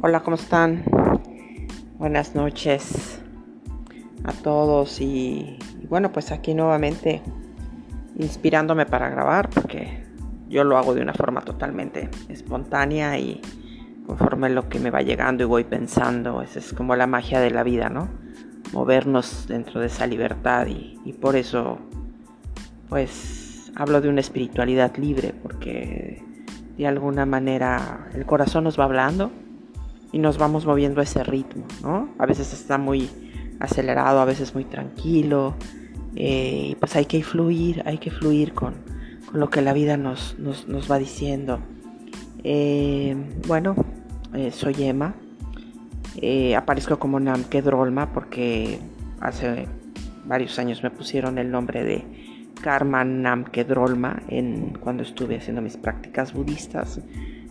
Hola, ¿cómo están? Buenas noches a todos y, bueno, pues aquí nuevamente inspirándome para grabar porque yo lo hago de una forma totalmente espontánea y conforme lo que me va llegando y voy pensando, esa es como la magia de la vida, ¿no? Movernos dentro de esa libertad y por eso pues hablo de una espiritualidad libre porque de alguna manera el corazón nos va hablando y nos vamos moviendo a ese ritmo, ¿no? A veces está muy acelerado, a veces muy tranquilo, eh, pues hay que fluir, hay que fluir con, con lo que la vida nos, nos, nos va diciendo. Eh, bueno, eh, soy Emma, aparezco como Namke Drolma porque hace varios años me pusieron el nombre de Karma Namke Drolma en, cuando estuve haciendo mis prácticas budistas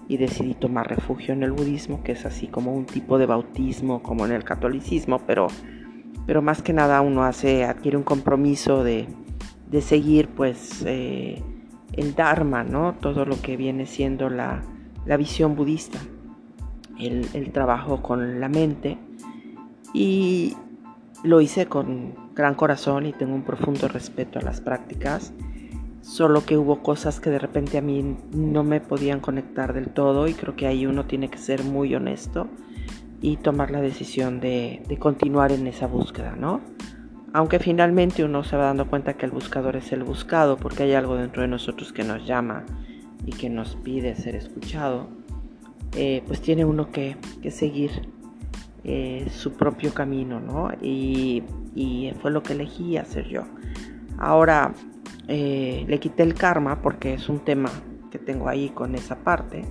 y decidí tomar refugio en el budismo, que es así como un tipo de bautismo como en el catolicismo, pero, pero más que nada uno hace, adquiere un compromiso de, de seguir pues eh, el Dharma, ¿no? Todo lo que viene siendo la, la visión budista, el, el, trabajo con la mente y lo hice con gran corazón y tengo un profundo respeto a las prácticas solo que hubo cosas que de repente a mí no me podían conectar del todo y creo que ahí uno tiene que ser muy honesto y tomar la decisión de, de, continuar en esa búsqueda, ¿no? Aunque finalmente uno se va dando cuenta que el buscador es el buscado porque hay algo dentro de nosotros que nos llama y que nos pide ser escuchado, eh, pues tiene uno que, que seguir eh, su propio camino, ¿no? Y, y fue lo que elegí hacer yo. Ahora, eh, le quité el karma porque es un tema que tengo ahí con esa parte,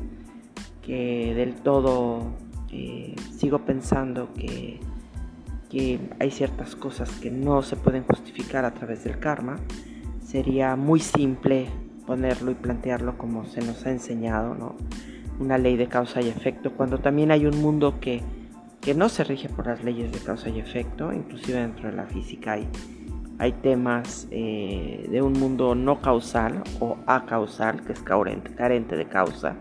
que del todo eh, sigo pensando que, que hay ciertas cosas que no se pueden justificar a través del karma. Sería muy simple ponerlo y plantearlo como se nos ha enseñado, ¿no? Una ley de causa y efecto, cuando también hay un mundo que, que no se rige por las leyes de causa y efecto, inclusive dentro de la física hay hay temas eh, de un mundo no causal o acausal, que es carente, de causa.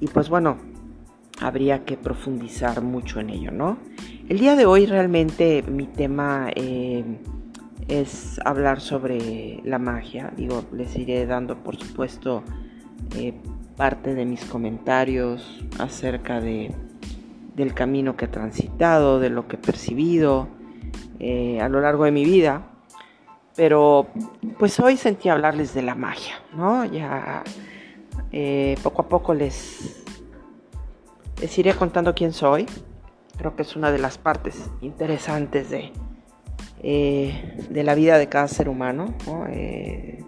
Y pues bueno, habría que profundizar mucho en ello, ¿no? El día de hoy realmente mi tema eh, es hablar sobre la magia. Digo, les iré dando por supuesto eh, parte de mis comentarios acerca de, del camino que he transitado, de lo que he percibido a lo largo de mi vida. Pero pues hoy sentí hablarles de la magia, ¿no? Ya eh, poco a poco les, les iré contando quién soy. Creo que es una de las partes interesantes de, eh, de la vida de cada ser humano. ¿no? Eh,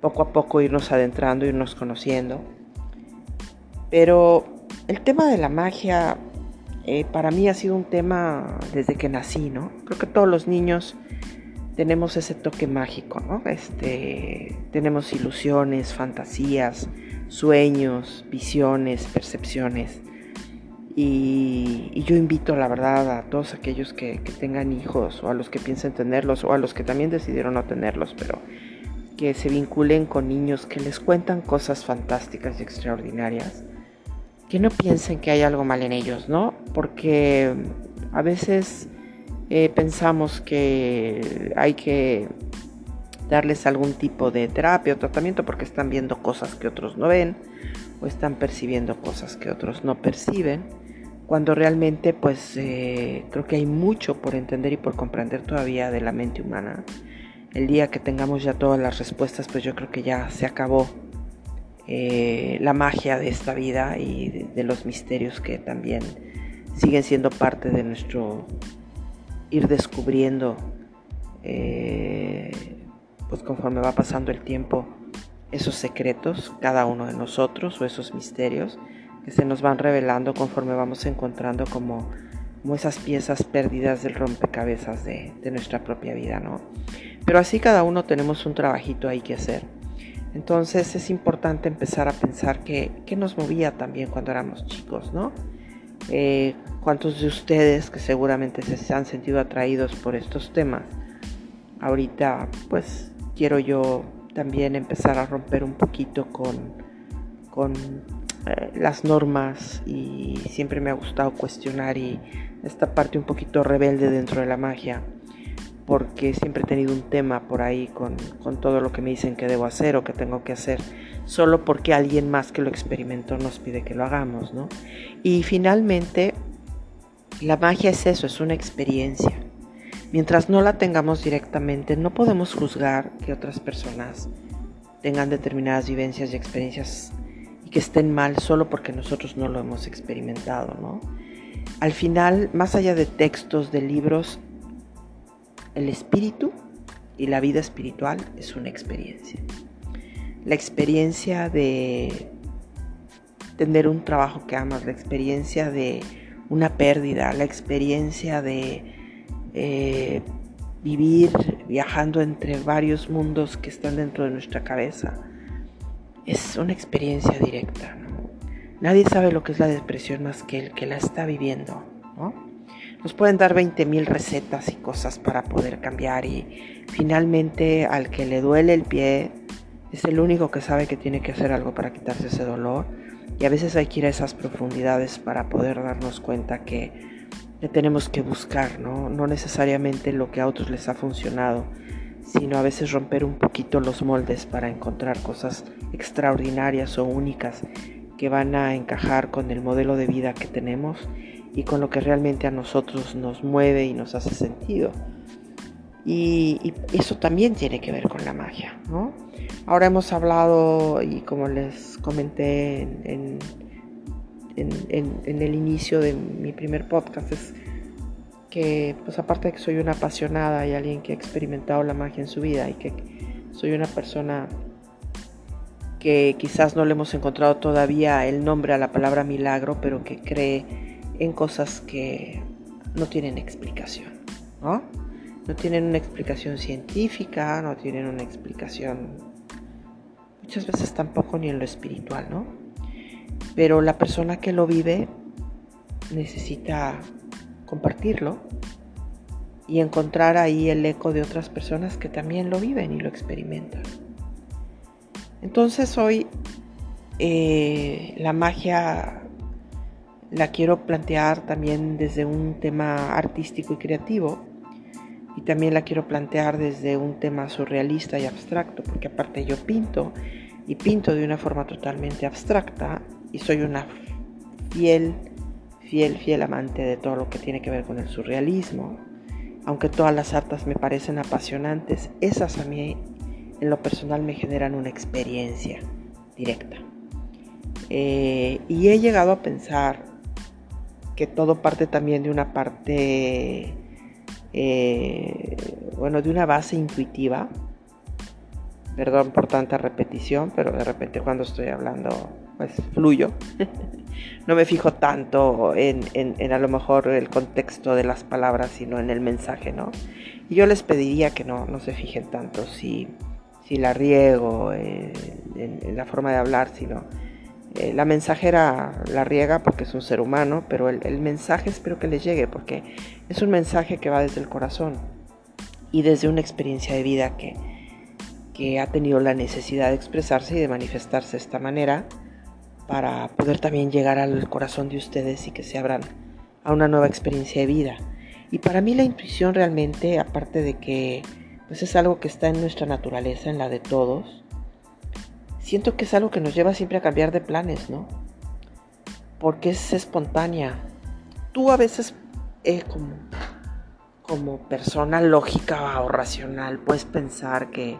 poco a poco irnos adentrando, irnos conociendo. Pero el tema de la magia para mí ha sido un tema desde que nací, ¿no? Creo que todos los niños tenemos ese toque mágico, ¿no? Este, tenemos ilusiones, fantasías, sueños, visiones, percepciones. Y, y, yo invito, la verdad, a todos aquellos que, que, tengan hijos o a los que piensen tenerlos o a los que también decidieron no tenerlos, pero que se vinculen con niños que les cuentan cosas fantásticas y extraordinarias. Que no piensen que hay algo mal en ellos, ¿no? Porque a veces eh, pensamos que hay que darles algún tipo de terapia o tratamiento porque están viendo cosas que otros no ven o están percibiendo cosas que otros no perciben, cuando realmente pues eh, creo que hay mucho por entender y por comprender todavía de la mente humana. El día que tengamos ya todas las respuestas pues yo creo que ya se acabó eh, la magia de esta vida y de, de los misterios que también siguen siendo parte de nuestro ir descubriendo, eh, pues conforme va pasando el tiempo, esos secretos, cada uno de nosotros, o esos misterios que se nos van revelando conforme vamos encontrando como, como esas piezas perdidas del rompecabezas de, nuestra propia vida, ¿no? Pero así cada uno tenemos un trabajito ahí que hacer. Entonces es importante empezar a pensar que, que nos movía también cuando éramos chicos, ¿no? Eh, cuántos de ustedes que seguramente se han sentido atraídos por estos temas. Ahorita pues quiero yo también empezar a romper un poquito con, con eh, las normas y siempre me ha gustado cuestionar y esta parte un poquito rebelde dentro de la magia porque siempre he tenido un tema por ahí con, con, todo lo que me dicen que debo hacer o que tengo que hacer, solo porque alguien más que lo experimentó nos pide que lo hagamos, ¿no? Y finalmente, la magia es eso, es una experiencia. Mientras no la tengamos directamente, no podemos juzgar que otras personas tengan determinadas vivencias y experiencias y que estén mal solo porque nosotros no lo hemos experimentado, ¿no? Al final, más allá de textos, de libros, el espíritu y la vida espiritual es una experiencia. La experiencia de tener un trabajo que amas, la experiencia de una pérdida, la experiencia de eh, vivir viajando entre varios mundos que están dentro de nuestra cabeza, es una experiencia directa. Nadie sabe lo que es la depresión más que el que la está viviendo. Nos pueden dar 20.000 recetas y cosas para poder cambiar y finalmente al que le duele el pie es el único que sabe que tiene que hacer algo para quitarse ese dolor y a veces hay que ir a esas profundidades para poder darnos cuenta que, tenemos que buscar, ¿no? no necesariamente lo que a otros les ha funcionado, sino a veces romper un poquito los moldes para encontrar cosas extraordinarias o únicas que van a encajar con el modelo de vida que tenemos y con lo que realmente a nosotros nos mueve y nos hace sentido. Y, eso también tiene que ver con la magia, ¿no? Ahora hemos hablado, y como les comenté en, en, el inicio de mi primer podcast, es que, pues aparte de que soy una apasionada y alguien que ha experimentado la magia en su vida y que soy una persona que quizás no le hemos encontrado todavía el nombre a la palabra milagro, pero que cree en cosas que no tienen explicación, ¿no? No tienen una explicación científica, no tienen una explicación muchas veces tampoco ni en lo espiritual, ¿no? Pero la persona que lo vive necesita compartirlo y encontrar ahí el eco de otras personas que también lo viven y lo experimentan. Entonces hoy eh, la magia la quiero plantear también desde un tema artístico y creativo y también la quiero plantear desde un tema surrealista y abstracto, porque aparte yo pinto y pinto de una forma totalmente abstracta y soy una fiel, fiel, fiel amante de todo lo que tiene que ver con el surrealismo. Aunque todas las artes me parecen apasionantes, esas a mí en lo personal me generan una experiencia directa. Eh, y he llegado a pensar que todo parte también de una parte, eh, bueno, de una base intuitiva. Perdón por tanta repetición, pero de repente cuando estoy hablando, pues fluyo. no me fijo tanto en, a lo mejor el contexto de las palabras, sino en el mensaje, ¿no? Y yo les pediría que no, no se fijen tanto si, si la riego en, en la forma de hablar, sino eh, la mensajera la riega porque es un ser humano, pero el, mensaje espero que les llegue porque es un mensaje que va desde el corazón y desde una experiencia de vida que, que ha tenido la necesidad de expresarse y de manifestarse de esta manera para poder también llegar al corazón de ustedes y que se abran a una nueva experiencia de vida. Y para mí la intuición realmente, aparte de que pues es algo que está en nuestra naturaleza, en la de todos, siento que es algo que nos lleva siempre a cambiar de planes, ¿no? Porque es espontánea. Tú a veces, eh, como, como persona lógica o racional, puedes pensar que,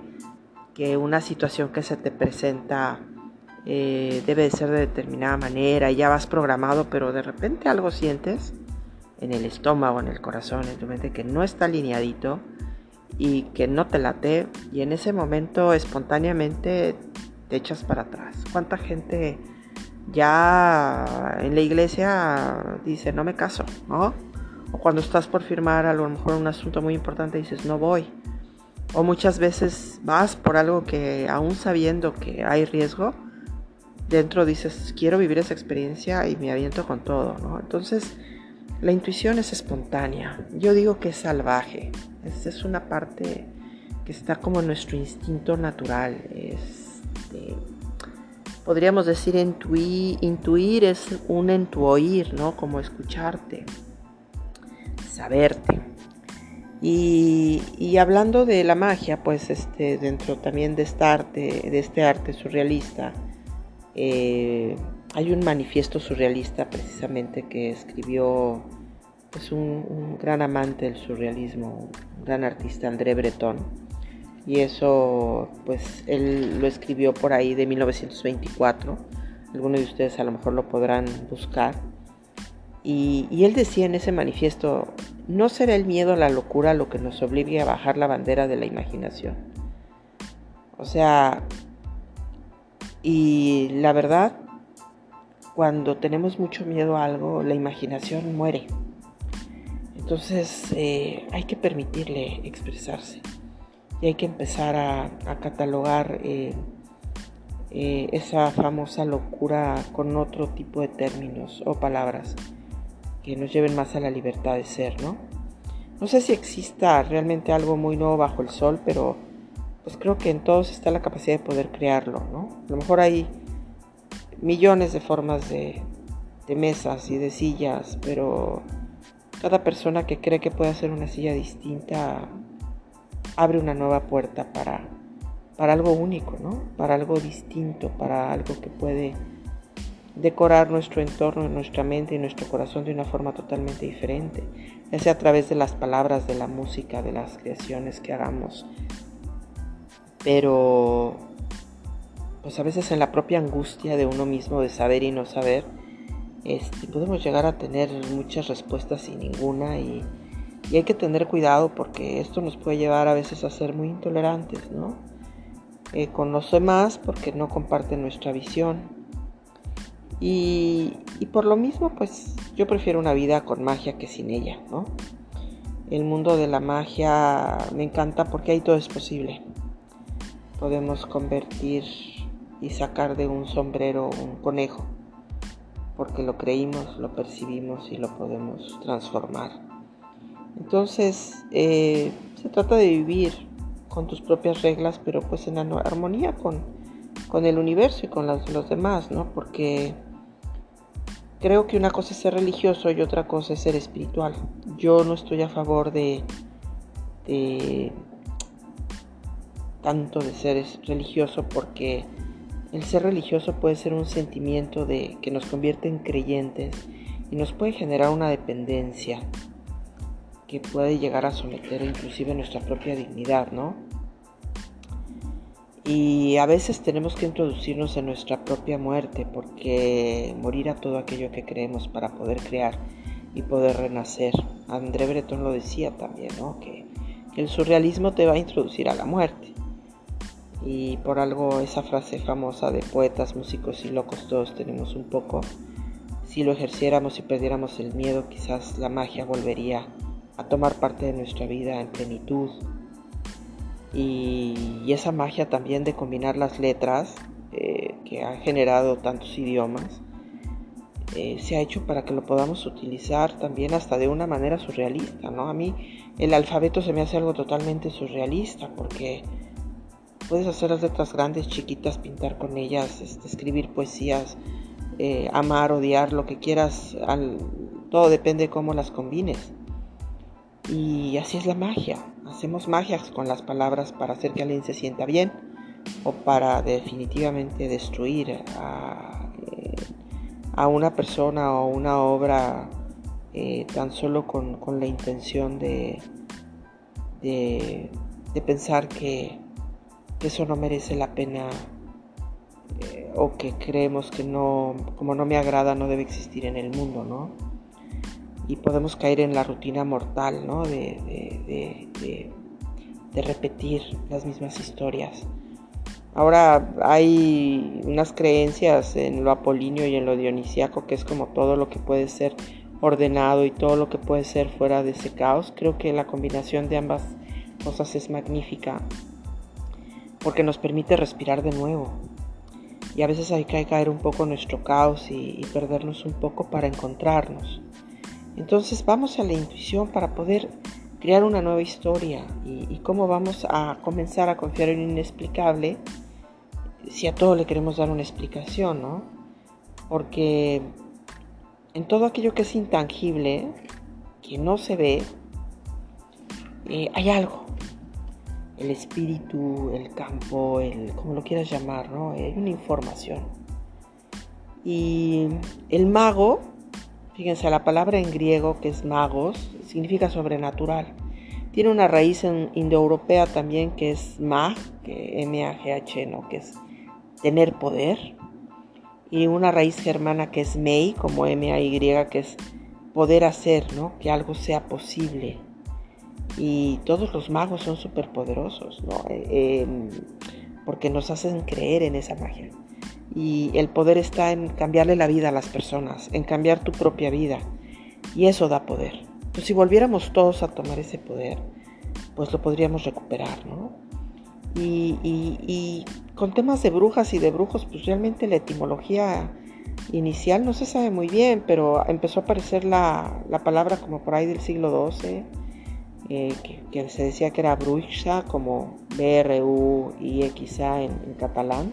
una situación que se te presenta eh, debe de ser de determinada manera y ya vas programado, pero de repente algo sientes en el estómago, en el corazón, en tu mente que no está alineadito y que no te late y en ese momento espontáneamente te echas para atrás. ¿Cuánta gente ya en la iglesia dice no me caso, ¿no? O cuando estás por firmar a lo mejor un asunto muy importante dices no voy. O muchas veces vas por algo que aún sabiendo que hay riesgo, dentro dices quiero vivir esa experiencia y me aviento con todo, ¿no? Entonces la intuición es espontánea. Yo digo que es salvaje. Es, es una parte que está como nuestro instinto natural. Es este, podríamos decir intuir, es un entuoír, ¿no? Como escucharte, saberte. Y, hablando de la magia, pues este, dentro también de, esta arte, de este arte surrealista, eh, hay un manifiesto surrealista precisamente que escribió pues, un, gran amante del surrealismo, un gran artista, André Breton. Y eso, pues él lo escribió por ahí de 1924. Algunos de ustedes a lo mejor lo podrán buscar. Y, él decía en ese manifiesto, no será el miedo a la locura lo que nos obligue a bajar la bandera de la imaginación. O sea, y la verdad, cuando tenemos mucho miedo a algo, la imaginación muere. Entonces eh, hay que permitirle expresarse y hay que empezar a, catalogar eh, eh, esa famosa locura con otro tipo de términos o palabras que nos lleven más a la libertad de ser, ¿no? No sé si exista realmente algo muy nuevo bajo el sol, pero pues creo que en todos está la capacidad de poder crearlo, ¿no? A lo mejor hay millones de formas de, mesas y de sillas, pero cada persona que cree que puede hacer una silla distinta abre una nueva puerta para, para algo único, ¿no? Para algo distinto, para algo que puede decorar nuestro entorno, nuestra mente y nuestro corazón de una forma totalmente diferente, ya sea a través de las palabras, de la música, de las creaciones que hagamos. Pero pues a veces en la propia angustia de uno mismo de saber y no saber, este, podemos llegar a tener muchas respuestas y ninguna y, hay que tener cuidado porque esto nos puede llevar a veces a ser muy intolerantes, ¿no? Eh, conoce más porque no comparte nuestra visión y, y por lo mismo pues yo prefiero una vida con magia que sin ella, ¿no? El mundo de la magia me encanta porque ahí todo es posible. Podemos convertir y sacar de un sombrero un conejo, porque lo creímos, lo percibimos y lo podemos transformar. Entonces, eh, se trata de vivir con tus propias reglas, pero pues en armonía con, con el universo y con los, los demás, ¿no? Porque creo que una cosa es ser religioso y otra cosa es ser espiritual. Yo no estoy a favor de, de tanto de ser religioso porque el ser religioso puede ser un sentimiento de que nos convierte en creyentes y nos puede generar una dependencia que puede llegar a someter inclusive nuestra propia dignidad, ¿no? Y a veces tenemos que introducirnos en nuestra propia muerte porque morir a todo aquello que creemos para poder crear y poder renacer. André Breton lo decía también, ¿no? Que el surrealismo te va a introducir a la muerte. Y por algo esa frase famosa de poetas, músicos y locos todos tenemos un poco. Si lo ejerciéramos y perdiéramos el miedo, quizás la magia volvería a tomar parte de nuestra vida en plenitud. Y, esa magia también de combinar las letras eh, que han generado tantos idiomas, eh, se ha hecho para que lo podamos utilizar también hasta de una manera surrealista, ¿no? A mí el alfabeto se me hace algo totalmente surrealista porque Puedes hacer las letras grandes, chiquitas, pintar con ellas, este, escribir poesías, eh, amar, odiar, lo que quieras. todo depende de cómo las combines. Y así es la magia. Hacemos magias con las palabras para hacer que alguien se sienta bien o para definitivamente destruir a, eh, una persona o una obra eh, tan solo con, la intención de, de pensar que eso no merece la pena eh, o que creemos que no, como no me agrada, no debe existir en el mundo, ¿no? Y podemos caer en la rutina mortal, ¿no? De, de, de repetir las mismas historias. Ahora hay unas creencias en lo apolíneo y en lo dionisiaco que es como todo lo que puede ser ordenado y todo lo que puede ser fuera de ese caos. Creo que la combinación de ambas cosas es magnífica porque nos permite respirar de nuevo. Y a veces hay que caer un poco nuestro caos y, perdernos un poco para encontrarnos. Entonces vamos a la intuición para poder crear una nueva historia y, cómo vamos a comenzar a confiar en lo inexplicable si a todo le queremos dar una explicación, ¿no? Porque en todo aquello que es intangible, que no se ve, eh, hay algo. El espíritu, el campo, el como lo quieras llamar, ¿no? Hay una información. Y el mago, fíjense, la palabra en griego que es magos significa sobrenatural. Tiene una raíz en indoeuropea también que es mag, que M-A-G-H, ¿no? Que es tener poder. Y una raíz germana que es mei, como M-A-Y, que es poder hacer, ¿no? Que algo sea posible. Y todos los magos son superpoderosos, ¿no? Eh, em, porque nos hacen creer en esa magia. Y el poder está en cambiarle la vida a las personas, en cambiar tu propia vida. Y eso da poder. Pues si volviéramos todos a tomar ese poder, pues lo podríamos recuperar, ¿no? Y, con temas de brujas y de brujos, pues realmente la etimología inicial no se sabe muy bien, pero empezó a aparecer la, palabra como por ahí del siglo XII, eh, que, se decía que era bruxa, como B-R-U-I-X-A en catalán,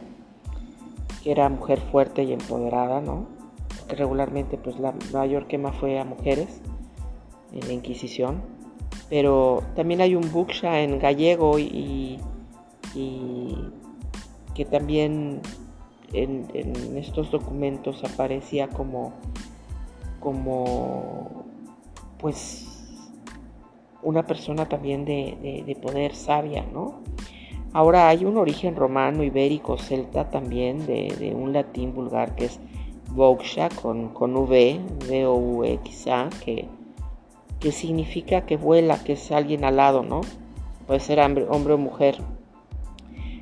que era mujer fuerte y empoderada, ¿no? Que regularmente pues la mayor quema fue a mujeres en la Inquisición, pero también hay un buksha en gallego y, que también en, estos documentos aparecía como, como pues una persona también de, poder sabia, ¿no? Ahora hay un origen romano, ibérico, celta también, de, un latín vulgar que es Voksha con, con V, V-O-U-X-A, que que significa que vuela, que es alguien alado, ¿no? Puede ser hombre, o mujer.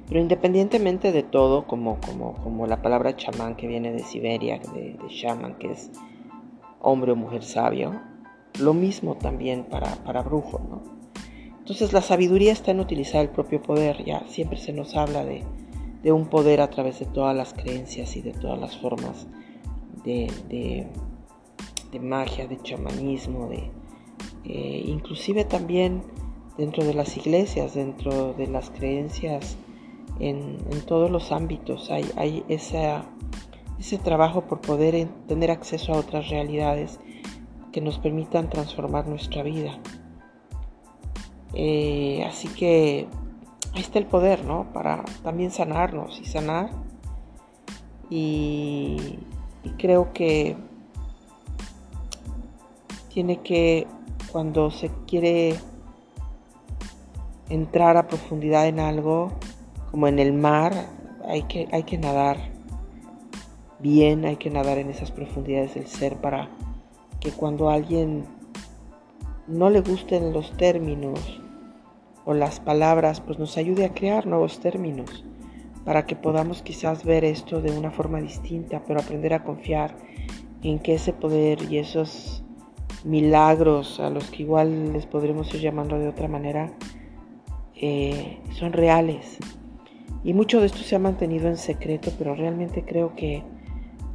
Pero independientemente de todo, como, como, como la palabra chamán que viene de Siberia, de, de shaman, que es hombre o mujer sabio, lo mismo también para, para brujo, ¿no? Entonces la sabiduría está en utilizar el propio poder, ya siempre se nos habla de, un poder a través de todas las creencias y de todas las formas de, magia, de chamanismo, de, eh, inclusive también dentro de las iglesias, dentro de las creencias, en, todos los ámbitos hay ese trabajo por poder tener acceso a otras realidades que nos permitan transformar nuestra vida. Eh, así que ahí está el poder, ¿no? Para también sanarnos y sanar. y creo que tiene que cuando se quiere entrar a profundidad en algo, como en el mar, hay que, hay que nadar bien, hay que nadar en esas profundidades del ser para que cuando a alguien no le gusten los términos o las palabras, pues nos ayude a crear nuevos términos para que podamos quizás ver esto de una forma distinta, pero aprender a confiar en que ese poder y esos milagros a los que igual les podremos ir llamando de otra manera, eh, son reales. Y mucho de esto se ha mantenido en secreto, pero realmente creo que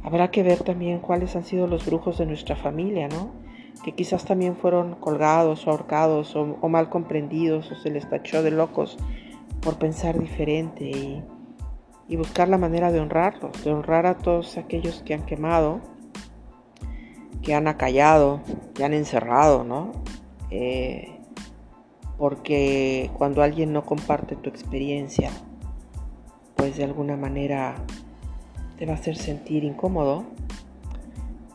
habrá que ver también cuáles han sido los brujos de nuestra familia, ¿no? Que quizás también fueron colgados o ahorcados o, mal comprendidos o se les tachó de locos por pensar diferente y, buscar la manera de honrarlos, de honrar a todos aquellos que han quemado que han acallado, que han encerrado, ¿no? Eh, porque cuando alguien no comparte tu experiencia, pues de alguna manera te va a hacer sentir incómodo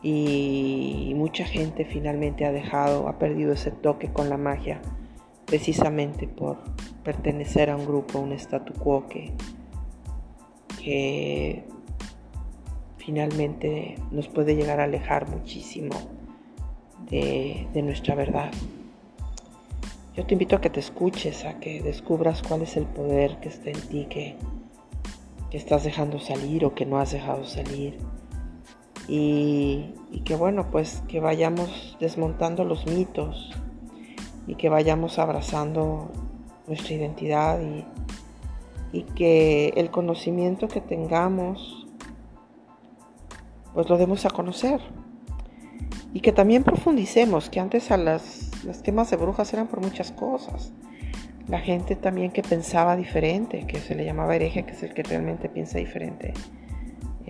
y mucha gente finalmente ha dejado, ha perdido ese toque con la magia precisamente por pertenecer a un grupo, un statu quo que, finalmente nos puede llegar a alejar muchísimo de, nuestra verdad. Yo te invito a que te escuches, a que descubras cuál es el poder que está en ti, que estás dejando salir o que no has dejado salir. Y, que bueno, pues que vayamos desmontando los mitos y que vayamos abrazando nuestra identidad y, y que el conocimiento que tengamos pues lo demos a conocer. Y que también profundicemos, que antes a las, las quemas de brujas eran por muchas cosas. la gente también que pensaba diferente, que se le llamaba hereje, que es el que realmente piensa diferente,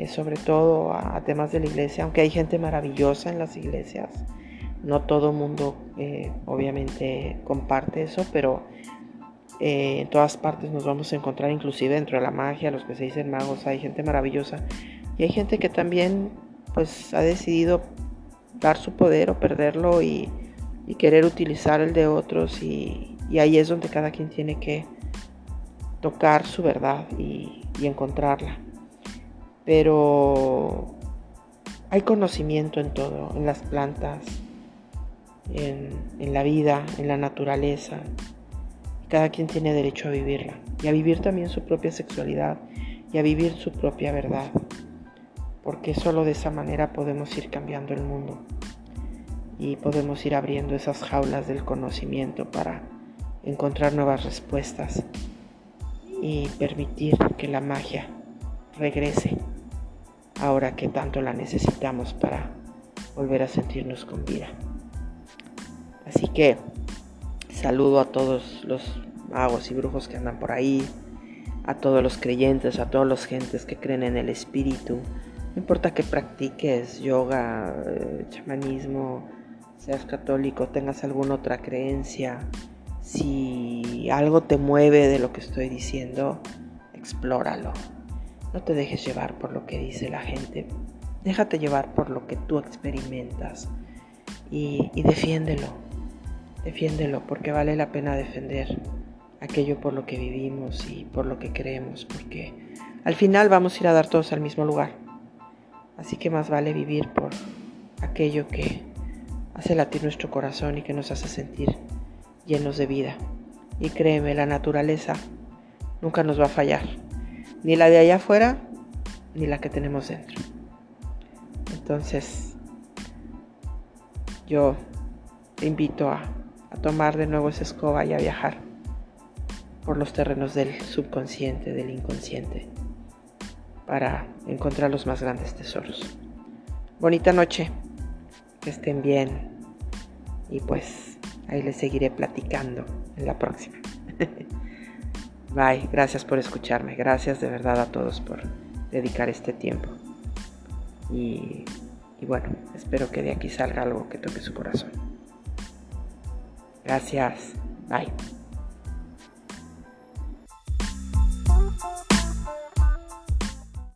eh, sobre todo a, temas de la iglesia, aunque hay gente maravillosa en las iglesias, no todo mundo eh, obviamente comparte eso, pero eh, en todas partes nos vamos a encontrar, inclusive dentro de la magia, los que se dicen magos, hay gente maravillosa y hay gente que también pues ha decidido dar su poder o perderlo y, querer utilizar el de otros y, ahí es donde cada quien tiene que tocar su verdad y, encontrarla. Pero hay conocimiento en todo, en las plantas, en la vida, en la naturaleza, cada quien tiene derecho a vivirla y a vivir también su propia sexualidad y a vivir su propia verdad, porque solo de esa manera podemos ir cambiando el mundo y podemos ir abriendo esas jaulas del conocimiento para encontrar nuevas respuestas y permitir que la magia regrese ahora que tanto la necesitamos para volver a sentirnos con vida. Así que Saludo a todos los magos y brujos que andan por ahí, a todos los creyentes, a todas las gentes que creen en el espíritu. No importa que practiques yoga, eh, chamanismo, seas católico, tengas alguna otra creencia, si algo te mueve de lo que estoy diciendo, explóralo. No te dejes llevar por lo que dice la gente. Déjate llevar por lo que tú experimentas y, defiéndelo Defiéndelo porque vale la pena defender aquello por lo que vivimos y por lo que creemos, porque al final vamos a ir a dar todos al mismo lugar. Así que más vale vivir por aquello que hace latir nuestro corazón y que nos hace sentir llenos de vida. Y créeme, la naturaleza nunca nos va a fallar, ni la de allá afuera, ni la que tenemos dentro. Entonces, yo te invito a a tomar de nuevo esa escoba y a viajar por los terrenos del subconsciente, del inconsciente, para encontrar los más grandes tesoros. Bonita noche, que estén bien y pues ahí les seguiré platicando en la próxima. Bye, gracias por escucharme, gracias de verdad a todos por dedicar este tiempo. Y, bueno, espero que de aquí salga algo que toque su corazón. Gracias. Bye.